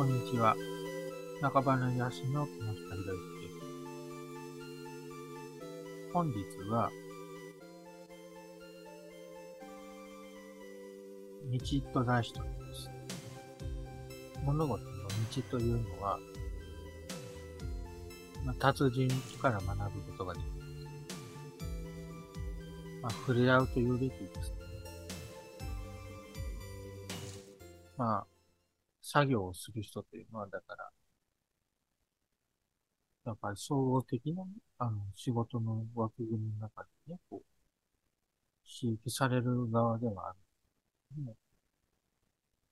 こんにちは。中花癒しの木下博之です。本日は、道と題しております。物事の道というのは、まあ、達人から学ぶことができます。まあ、触れ合うというべきですね。まあ、作業をする人というのは、だから、やっぱり総合的な、あの、仕事の枠組みの中でね、こう、刺激される側ではある。ね、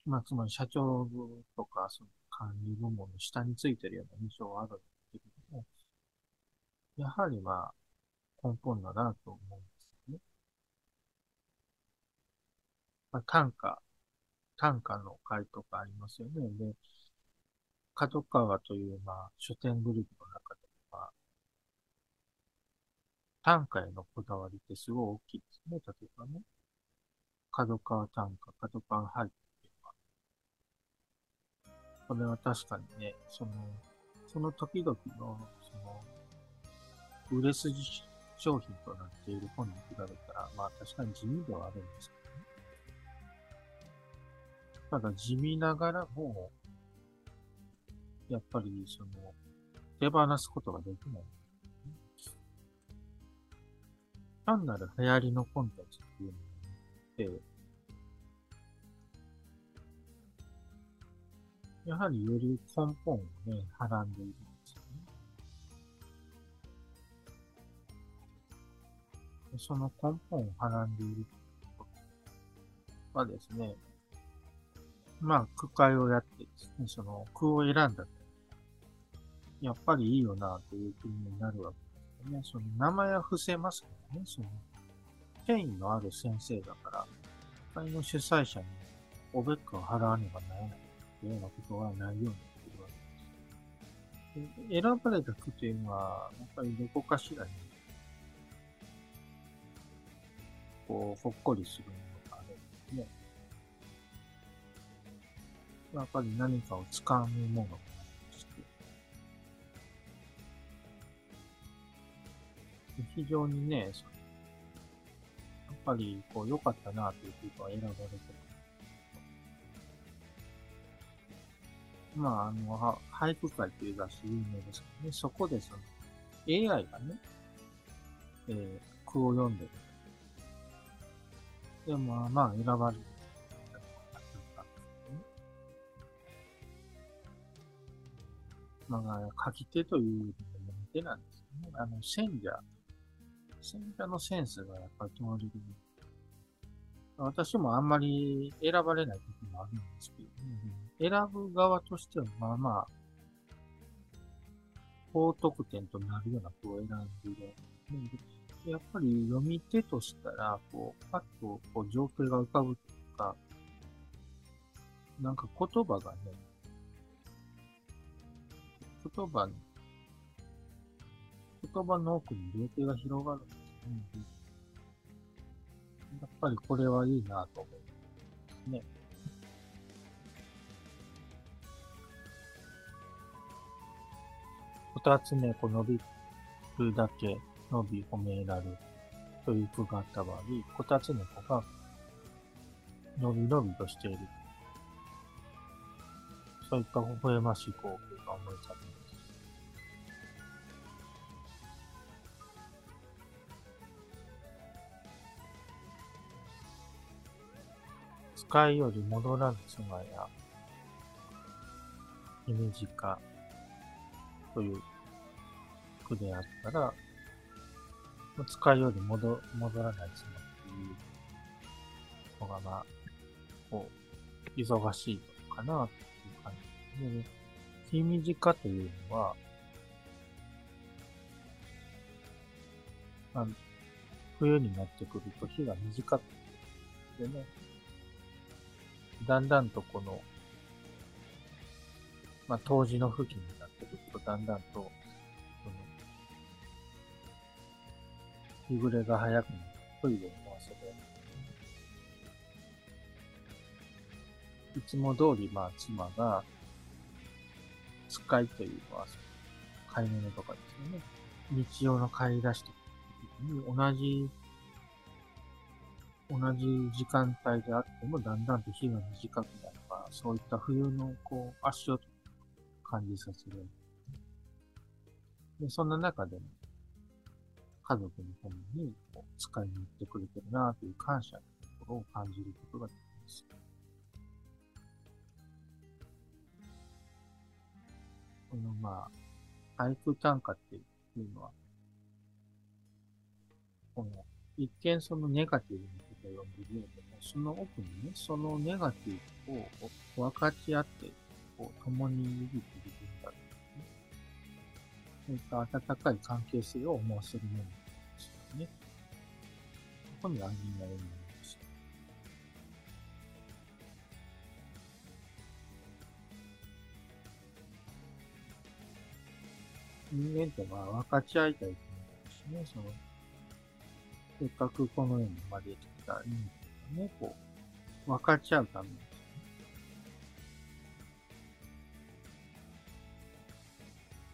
まあ、つまり社長とか、その管理部門の下についてるような印象はあるんですけども、やはりまあ、根本だなと思うんですよね。まあ、単価短歌の会とかありますよね。で、角川という、まあ、書店グループの中では、短歌へのこだわりってすごい大きいですね。例えばね。角川短歌、角川俳句っていうのは。これは確かにね、その、その時々の、その、売れ筋商品となっている本に比べたら、まあ確かに地味ではあるんですけど、ただ地味ながらも、やっぱりその、手放すことができない。単なる流行りのコンテンツっていうのって、やはりより根本をね、はらんでいるんですよね。その根本をはらんでいるはですね、まあ、区会をやってですね、その区を選んだと。やっぱりいいよな、という国になるわけですよね。その名前は伏せますけどね、その、権威のある先生だから、会の主催者におべっかを払わねばならないというようなことはないようになっているわけです。で選ばれた区というのは、やっぱりどこかしらに、こう、ほっこりするものがあるんですね。やっぱり何かを掴むもの、非常にね、やっぱりこう良かったなということは選ばれてまあ、あの、俳句会という雑誌有名ですけどね、そこでその AI がね、えー、句を読んでる。で、まあまあ選ばれる。まあ、書き手という手なんですね。あの、選者。選者のセンスがやっぱり問われる。私もあんまり選ばれない時もあるんですけど、ね、選ぶ側としてはまあまあ、高得点となるような子を選んでいる。やっぱり読み手としたら、こう、パッとこう情景が浮かぶとか、なんか言葉がね、言葉に、言葉の奥に情景が広がるんですね。やっぱりこれはいいなと思いますね。二つ目、こう伸びるだけ伸び褒められるという句があった場合、こたつ猫が伸び伸びとしている。そういった微笑ましい光景が思い浮かびま使いより戻らぬ妻や、姫近という句であったら、使いより戻戻らない妻っていうのが、まあ、こう、忙しいかなっていう感じですね。君近というのは、あ冬になってくると日が短くてね、だんだんとこの、まあ、冬至の付近になってくると、だんだんと、その、日暮れが早くなるトイレにも遊べいつも通り、まあ、妻が、使いというのは、買い物とかですよね。日常の買い出しとかに同じ、同じ時間帯であってもだんだんと日が短くなるから、そういった冬のこう足音感じさせる。で、そんな中でも、家族のためにこう使いに行ってくれてるなという感謝のところを感じることができます。このまあ、俳句短歌っていうのは、この、一見そのネガティブなとを読んでるようでも、その奥にね、そのネガティブを分かち合って、こう、共に生きているんだ、ね。そういった温かい関係性を思わせるものですよね。ここに安心な意味人間ってまあ分かち合いたいと思うしね、その、せっかくこの世に生まれてきた人間がね、こう、分かち合うために、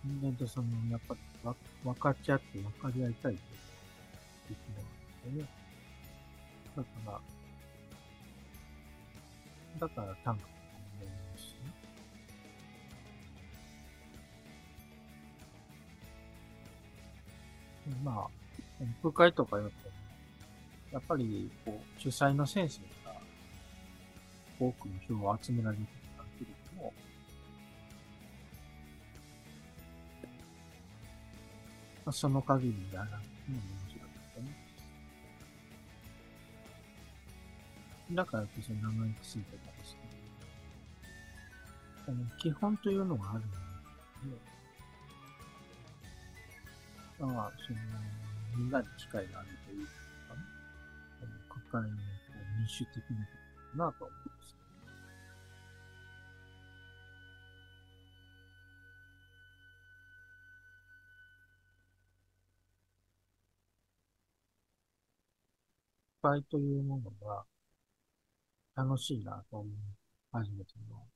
人間とその、やっぱり分かち合って分かり合いたいということなんですよね。だから、だから短歌も読みますしね。まあ、部会とかやっても、やっぱり、こう、主催の先生が、多くの票を集められることができるとも、まあ、その限りやらなくても面白いですね。だからこそ名前がついてたんですけど、基本というのがあるので、まあ、その、みんなに機会があるというかね、国会の民主的なことだなと思います。国会というものが楽しいなと思い始めての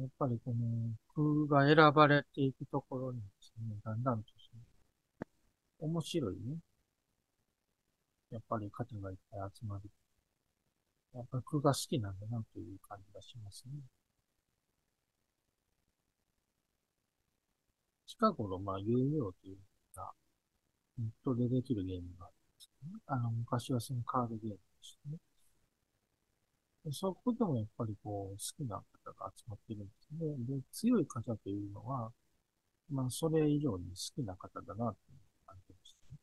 やっぱりこの空が選ばれていくところにですね、だんだんと、面白いね。やっぱり方がいっぱい集まる。やっぱり空が好きなんだなという感じがしますね。近頃、まあ、遊戯王というのが、ネットでできるゲームがあるんですけどね。あの、昔はそのカードゲームでしたね。でそこでもやっぱりこう、好きな方が集まってるんですね。で、強い方というのは、まあ、それ以上に好きな方だな、って感じました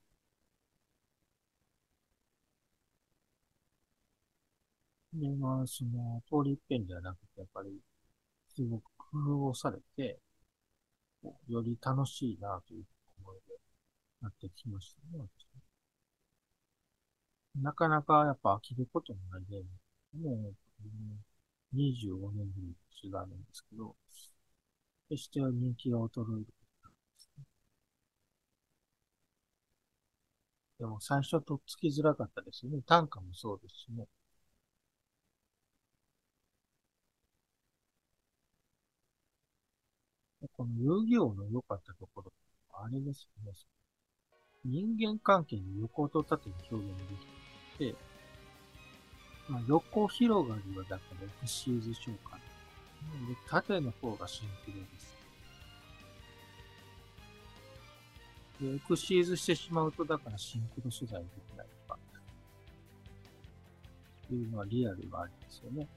ね。で、まあ、その、通り一遍じゃなくて、やっぱり、すごく工夫をされて、より楽しいな、という思いでなってきましたね、なかなかやっぱ飽きることもないゲームもう、25年ぶりの年があるんですけど、決して人気が衰えるでも最初とっつきづらかったですよね。単価もそうですしね。この遊戯王の良かったところ、あれですね。人間関係に横と縦に表現できていて、まあ、横広がりはだからエクシーズ召喚。で、縦の方がシンプルです。で、エクシーズしてしまうと、だからシンクロ取材できないとか、いうのはリアルがありますよね。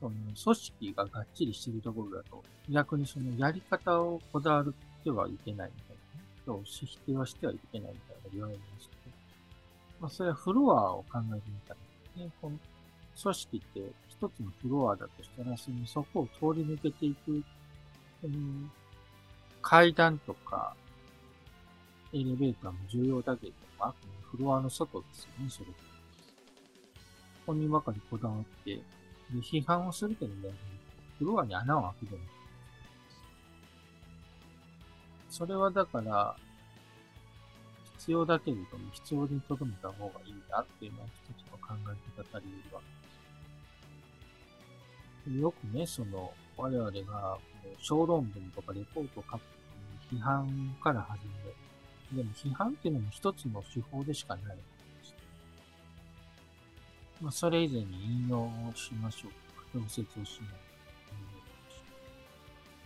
その組織ががっちりしてるところだと、逆にそのやり方をこだわってはいけないみたいな、ね。否定はしてはいけないみたいな言われますまあ、それはフロアを考えてみたら、ね、この組織って一つのフロアだとしたら、そのそこを通り抜けていく、うん、階段とか、エレベーターも重要だけど、あフロアの外ですよね、それ。ここにばかりこだわって、で批判をするけどね、フロアに穴を開けてる。それはだから、必要だけれども、必要に留めた方がいいなっていうのは一つの考え方たり得るわけです。よくね、その、我々が小論文とかレポートを書く批判から始める。でも批判っていうのも一つの手法でしかない。まあ、それ以前に引用をしましょうとか、調節をしない。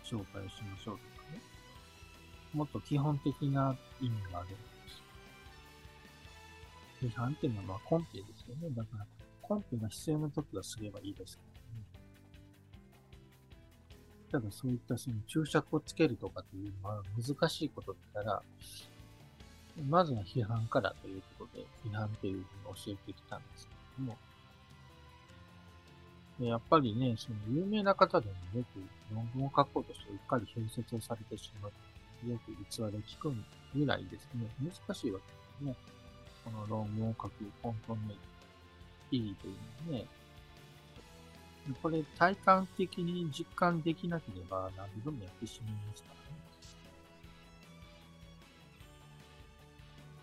紹介をしましょうとかね。もっと基本的な意味があるんです。批判っていうのはまあコンペですよね。だから、コンペが必要な時はすればいいですけどね。ただそういったその注釈をつけるとかっていうのは難しいことだったら、まずは批判からということで、批判っていうふうに教えてきたんですけども、やっぱりね、その有名な方でもよく論文を書こうとしてうっかり変説をされてしまう。よく逸話で聞くぐらいですね、難しいわけですね。この論文を書く本当の意義というのはね。これ体感的に実感できなければ何度でもやってしまいますからね。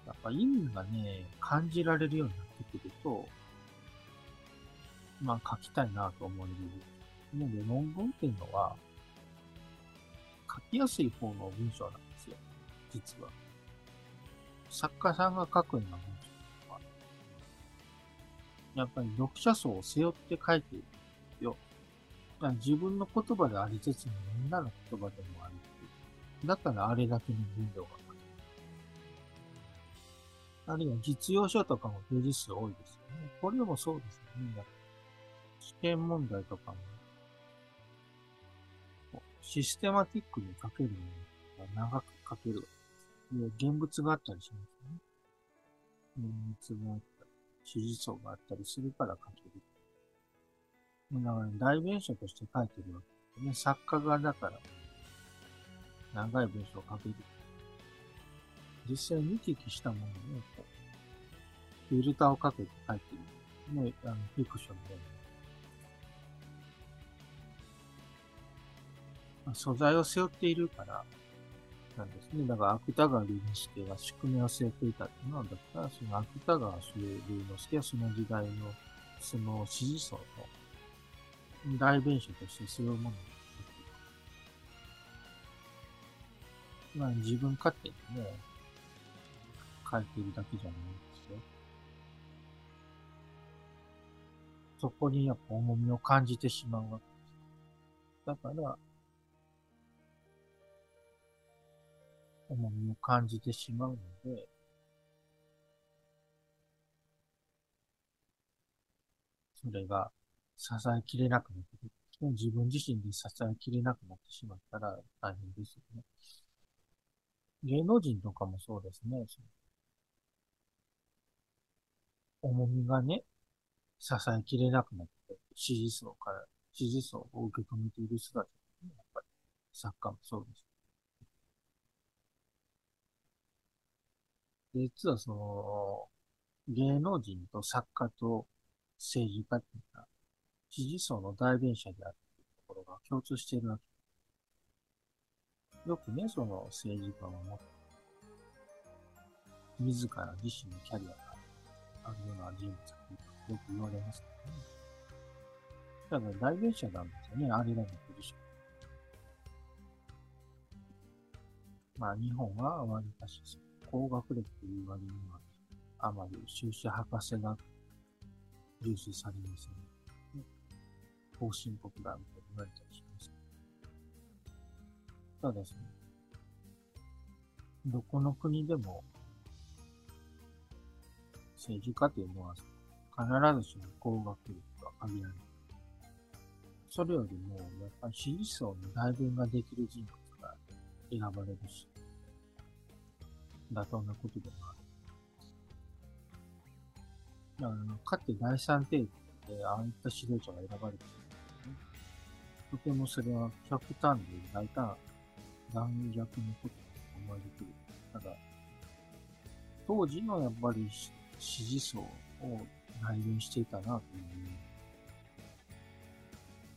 やっぱ意味がね、感じられるようになってくると、まあ書きたいなと思える。なので論文っていうのは、書きやすい方の文章なんですよ。実は。作家さんが書くような文章は、やっぱり読者層を背負って書いているんですよ。自分の言葉でありつつもみんなの言葉でもあるだからあれだけの分量が書ける。あるいは実用書とかもページ数多いですよね。これもそうですよね。試験問題とかも、システマティックに書けるのが長く書けるで現物があったりしますね。現物があったり、指示層があったりするから書ける。だから、代弁書として書いてるわけですね。作家がだから、長い文章を書ける。実際見聞きしたものをね、フィルターをかけて書いてる。ね、あの、フィクションで、素材を背負っているからなんですね。だから芥川龍之介が宿命を背負っていたっていうのは、だからその芥川龍之介はその時代のその支持層の代弁者としてそういうものをまあ自分勝手にね、書いているだけじゃないんですよ。そこにやっぱ重みを感じてしまうわけです。だから、重みを感じてしまうので、それが支えきれなくなってくる。自分自身で支えきれなくなってしまったら大変ですよね。芸能人とかもそうですね。重みがね、支えきれなくなって、支持層から、支持層を受け止めている人たち、ね、やっぱり、作家もそうです。実はその、芸能人と作家と政治家っていうのは、支持層の代弁者であるというところが共通しているわけ。よくね、その政治家を持って、自ら自身のキャリアがあるような人物がよく言われますけどね。だから代弁者なんですよね、あれらのポジション。まあ日本は割かしそう高学歴という割には、あまり修士博士が重視されません、方針国だみたいに言われたりします。ただですね、どこの国でも、政治家というのは必ずしも高学歴とは限らない。それよりも、やっぱり支持層の代弁ができる人物が選ばれるし、妥当なことでもある。だから、かって第三定義で、ああいった指導者が選ばれてるんですね。とてもそれは極端で大胆、残虐なことと思えてる。ただ、当時のやっぱり支持層を内弁していたなという、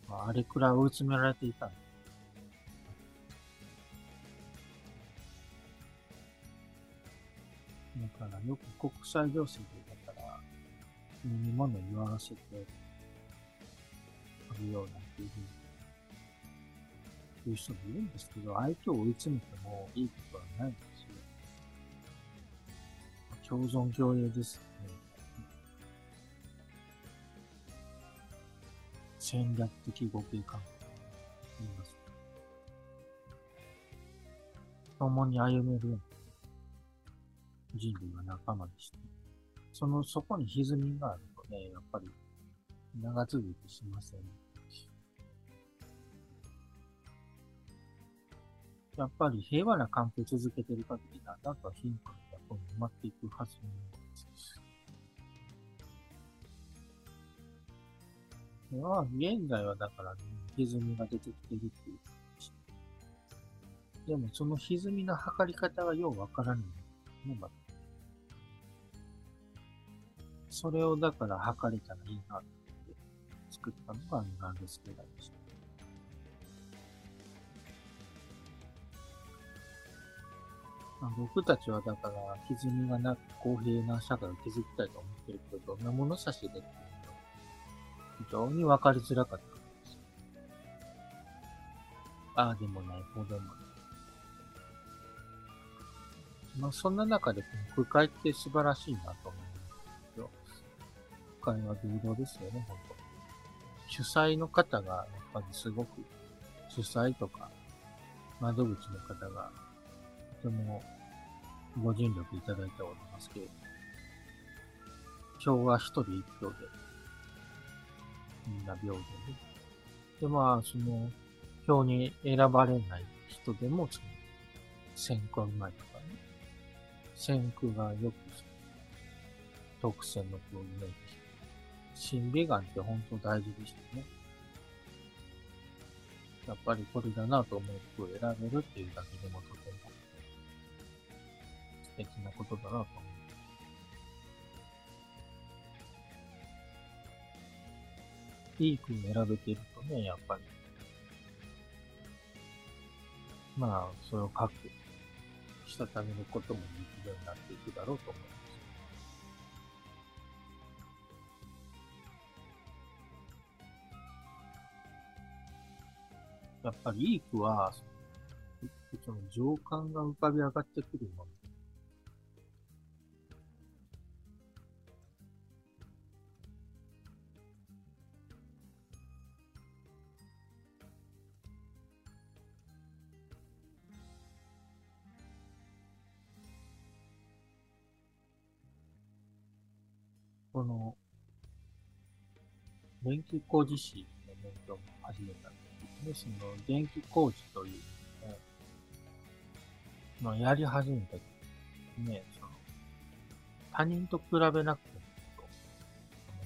まあ、あれくらい追い詰められていたんだからよく国際情勢だから、飲み物言わせて、取るようなっていうふうに言う人もいるん。ですけど、相手を追い詰めてもいいことはないん。ですよ。共存共栄ですよね。戦略的互恵関係と言います。共に歩めるような人類は仲間でして、その、そこに歪みがあるとね、やっぱり長続きしません。やっぱり平和な関係を続けてる限りだんだんと貧困が埋まっていくはずなんです。まあ、現在はだからね、歪みが出てきてるっていうでもその歪みの測り方がようわからないね、まそれをだから測れたらいいなって作ったのがなんですけどでした。まあ、僕たちはだから、歪みがなく公平な社会を築きたいと思ってるけど、どんな物差しでっていうの非常に分かりづらかったんですよ。ああでもない、こうでもない。まあ、そんな中で、この空海って素晴らしいなと思うんです、空海は平等ですよね、本当主催の方が、やっぱりすごく、主催とか、窓口の方が、とてもご尽力いただいておりますけれども、票は一人一票で、みんな平等で。で、まあ、その、票に選ばれない人でも、その、選挙前とかね、選挙がよく、特選の票になって審美眼って本当大事でしたね。やっぱりこれだなと思う服を選べるっていうだけでもとても素敵なことだなと思う。いい服を選べているとね、やっぱり。まあ、それを書く、したためることもできるようになっていくだろうと思います。やっぱりいい句は、その情感が浮かび上がってくるもの。この、電気工事士の勉強も始めたんで、その電気工事というのを、やり始めた時ね、その、他人と比べなくてもと、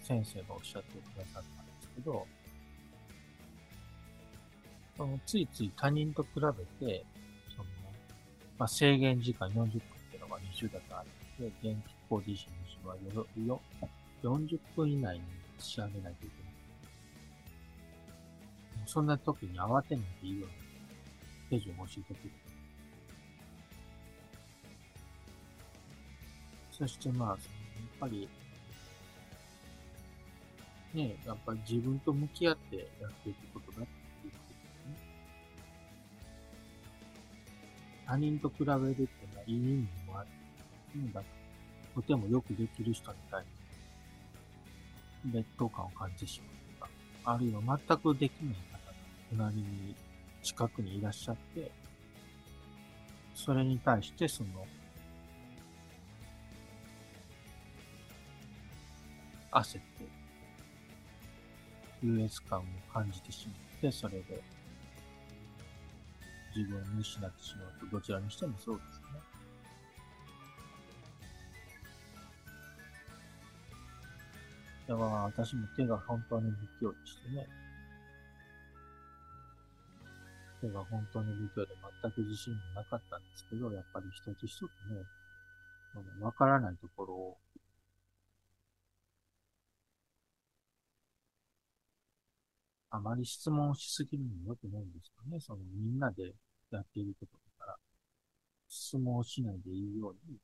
先生がおっしゃってくださったんですけど、そのついつい他人と比べて、その、まあ、制限時間40分っていうのが20だとあるので、電気工事士の人は、40分以内に仕上げないといけない。そんな時に慌てないでいいように手順を教えてくれる。そしてまあ、やっぱり、ね、やっぱり自分と向き合ってやっていくことだっていうことですね。他人と比べるっていうのはいい意味もある。うんだとてもよくできる人に対して、劣等感を感じてしまうとか、あるいは全くできない隣に、近くにいらっしゃって、それに対してその、焦って、優越感を感じてしまって、それで、自分を失ってしまうと、どちらにしてもそうですね。だから私も手が本当に不器用でしてね。手が本当に不況で全く自信もなかったんですけど、やっぱり一つ一つね、わからないところを、あまり質問しすぎるのも良くないんですよね。そのみんなでやっていることだから、質問しないでいいように、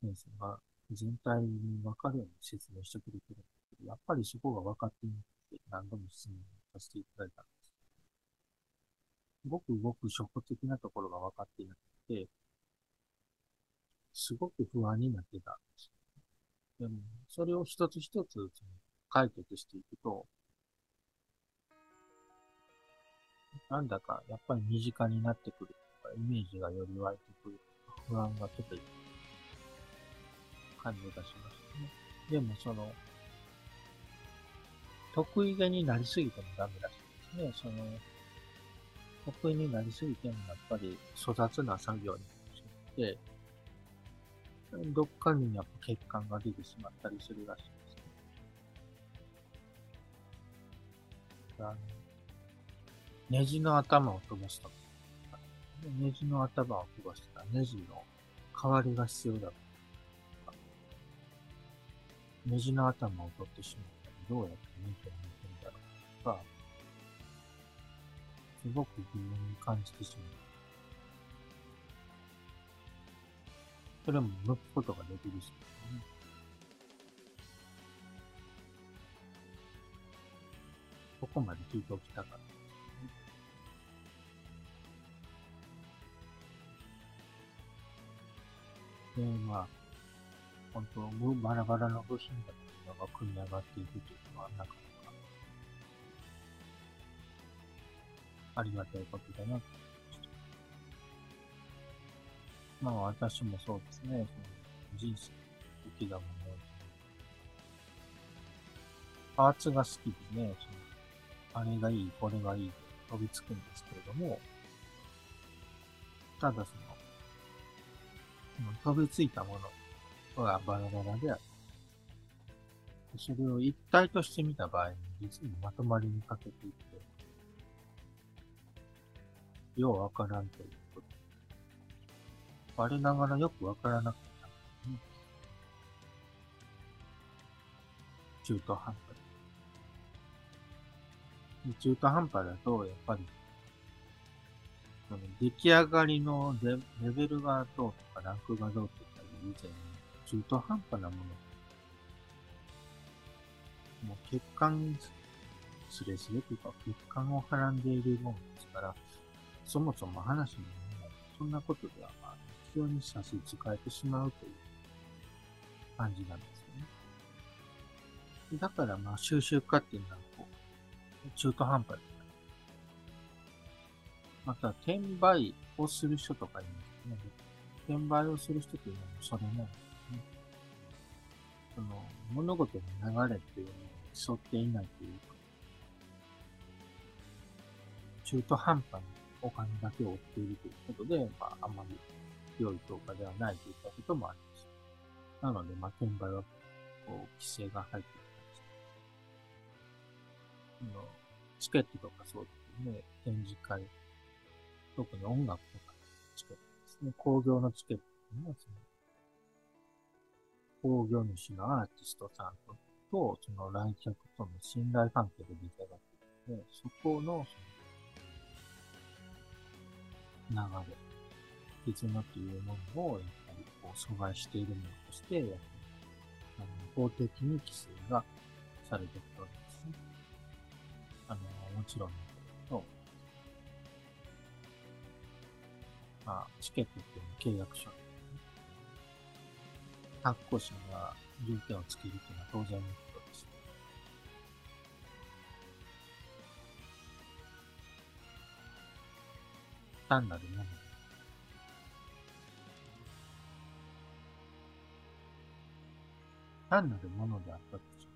先生が全体にわかるように説明してくれてるんですけどやっぱりそこが分かっていなくて何度も質問させていただいたんで。ごくごく初歩的なところが分かっていなくて、すごく不安になってたんです。でも、それを一つ一つ解決していくと、なんだかやっぱり身近になってくるとか、イメージがより湧いてくるとか、不安がちょっと感じがしましたね。でもその、得意げになりすぎてもダメらしいですね。その、得意になりすぎてもやっぱり粗雑な作業になってしまって、どっかにやっぱ欠陥が出てしまったりするらしいですね。あのネジの頭を飛ばしたネジの頭を飛ばしたらネジの代わりが必要だネジの頭を取ってしまったらどうやってネジを抜くんだろうとか、すごく疑問に感じてしまう。それも抜くことができるし、ね。ここまで聞いておきたかった。で、まあ、本当、バラバラの部品だったのが組み上がっていくというのは、なかなか、ありがたいことだなと思いま。あ、私もそうですね、その人生、生きたものパーツが好きでね、そのあれがいい、これがいい、飛びつくんですけれども、ただその、飛びついたものがバラバラである。それを一体として見た場合に、実にまとまりにかけていって、ようわからんということ。我ながらよくわからなかったね。中途半端で。中途半端だと、やっぱりその出来上がりのレレベルがどうとかランクがどうとかいう以前に中途半端なもの。もう欠陥すれすれというか欠陥をはらんでいるものですから、そもそも話に。そんなことでは、まあ、非常に差し支えてしまうという感じなんですよね。だからまあ収集化っていうのはこう、中途半端でまた、転売をする人とかいますね。転売をする人というのもそれなんですね。その、物事の流れっていうのに沿っていないというか、中途半端にお金だけを追っているということで、まあ、あまり良い評価ではないといったこともあります。なので、まあ、転売は、こう、規制が入っています。チケットとかそうですね、展示会特に音楽とかチケットですね。工業のチケットには、その、工業主のアーティストさんと、とその来客との信頼関係で出来上がっているので、そこの、その、流れ、絆というものを、やっぱりこう阻害しているものとして、やっぱり、あの、法的に規制がされているわけですね。あの、もちろんとまあ、チケットっていうのは契約書、ね。発行者が条件をつけるというのは当然のこ単なるもの。単なるものであったとし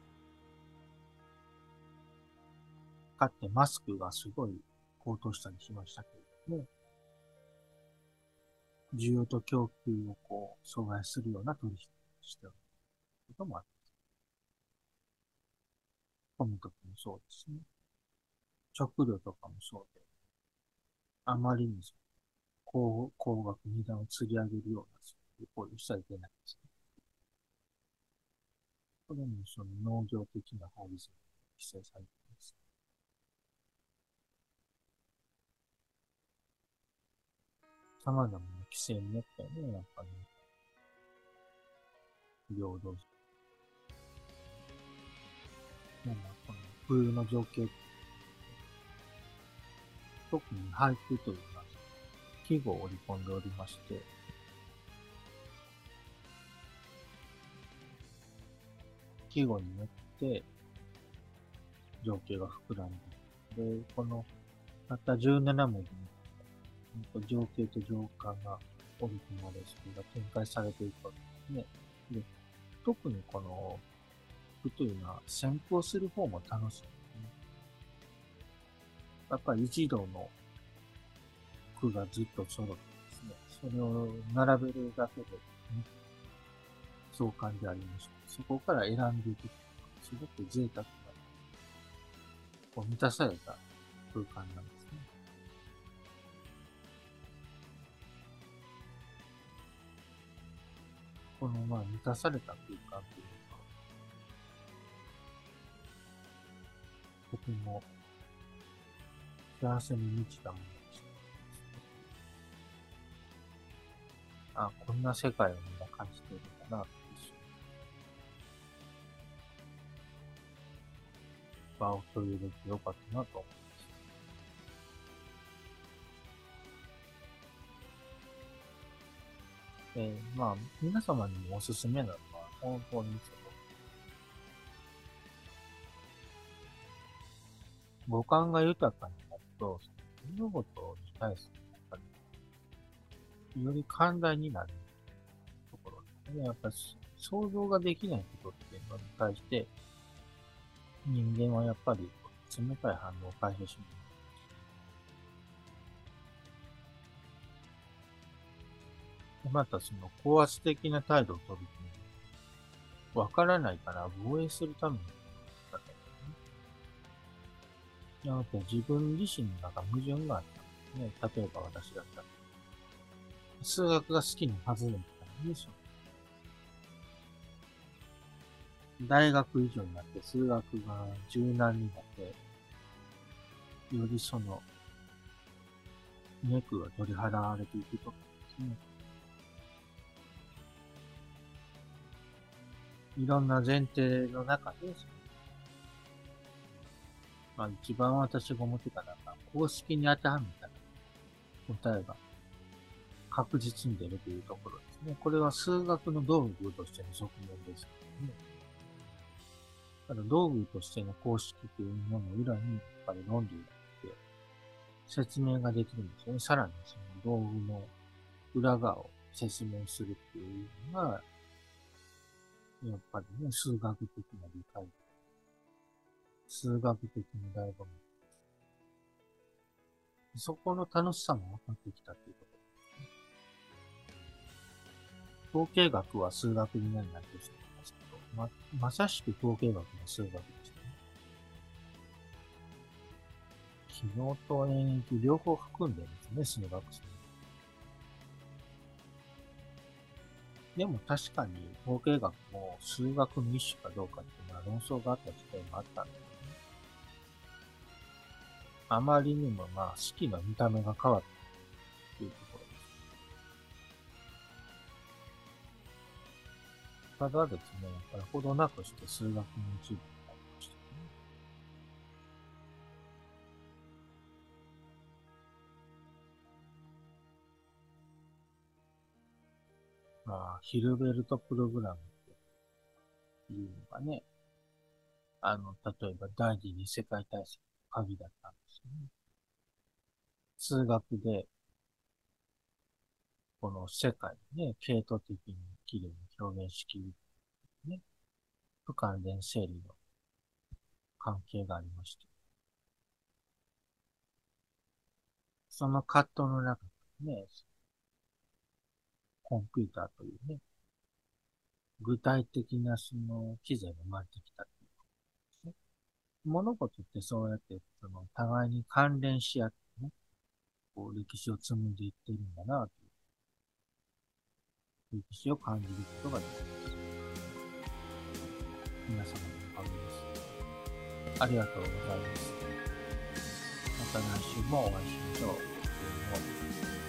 かってマスクがすごい高騰したりしましたけれども、需要と供給をこう、阻害するような取引をしておることもあります。コミとかもそうですね。食料とかもそうで、あまりに高高額値段を釣り上げるような、そういう行為をしちゃいけないですね。これもその農業的な法律に規制されています。様々な規制になったよね、やっぱり。平等。ね、まあ、この冬の情景、特に俳句というのは、季語を織り込んでおりまして、季語によって情景が膨らんで、で、この、たった17文字に、情景と情感が織り込まれ、それが展開されていくわけですね。で、特にこの句というのは先行する方も楽しい。やっぱり一度の句がずっと揃ってですね、それを並べるだけで、ね、壮観でありました。そこから選んでいく。すごく贅沢な、こう満たされた空間なんですね。この、まあ、満たされた空間っていうのは、とても幸せに満ちたものでした。あ、こんな世界をみんな感じているんだな、場を共有できてよかったなと思います。えー、まあ、皆様にもおすすめなのは、本当にその、五感が豊かにと、物事に対する、やっぱり、より寛大になるところですね。やっぱり、想像ができないことっていうのに対して、人間はやっぱり冷たい反応を返してしまう。またその高圧的な態度を取ると、わからないから防衛するためにったね。やっぱ自分自身の中矛盾があったんですね。例えば私だったら。数学が好きなはずだったんでしょ。大学以上になって数学が柔軟になって、よりその、脈が取り払われていくとかですね。いろんな前提の中で、まあ一番私が思ってたのは、公式に当てはめた答えが確実に出るというところですね。これは数学の道具としての側面ですけどね。ただ道具としての公式というものの裏に、やっぱり論理があって、説明ができるんですよね。さらにその道具の裏側を説明するっていうのが、やっぱりね、数学的な理解。数学的な醍醐味。そこの楽しさも分かってきたっていうことね。統計学は数学になるなんてしてますけど、まさしく統計学の数学でしたね。機能と演疫両方含んでるんですね、数学数。でも確かに統計学も数学の一種かどうかっていうのは論争があった時代もあったんです。あまりにもまあ式の見た目が変わったというところですただですね、やっぱりほどなくして数学の一部になりましたね。まあ、ヒルベルトプログラムっていうのがね、あの、例えば第二次世界大戦の鍵だった。数学で、この世界をね、系統的に綺麗に表現しきる、ね、不関連整理の関係がありまして。その葛藤の中でね、コンピューターというね、具体的なその機材が生まれてきたっていうことですね。物事ってそうやって、その互いに関連し合ってね、こう歴史を紡いでいってるんだな、という歴史を感じることができます。皆様のおかげです。ありがとうございます。また来週もお会いしましょう。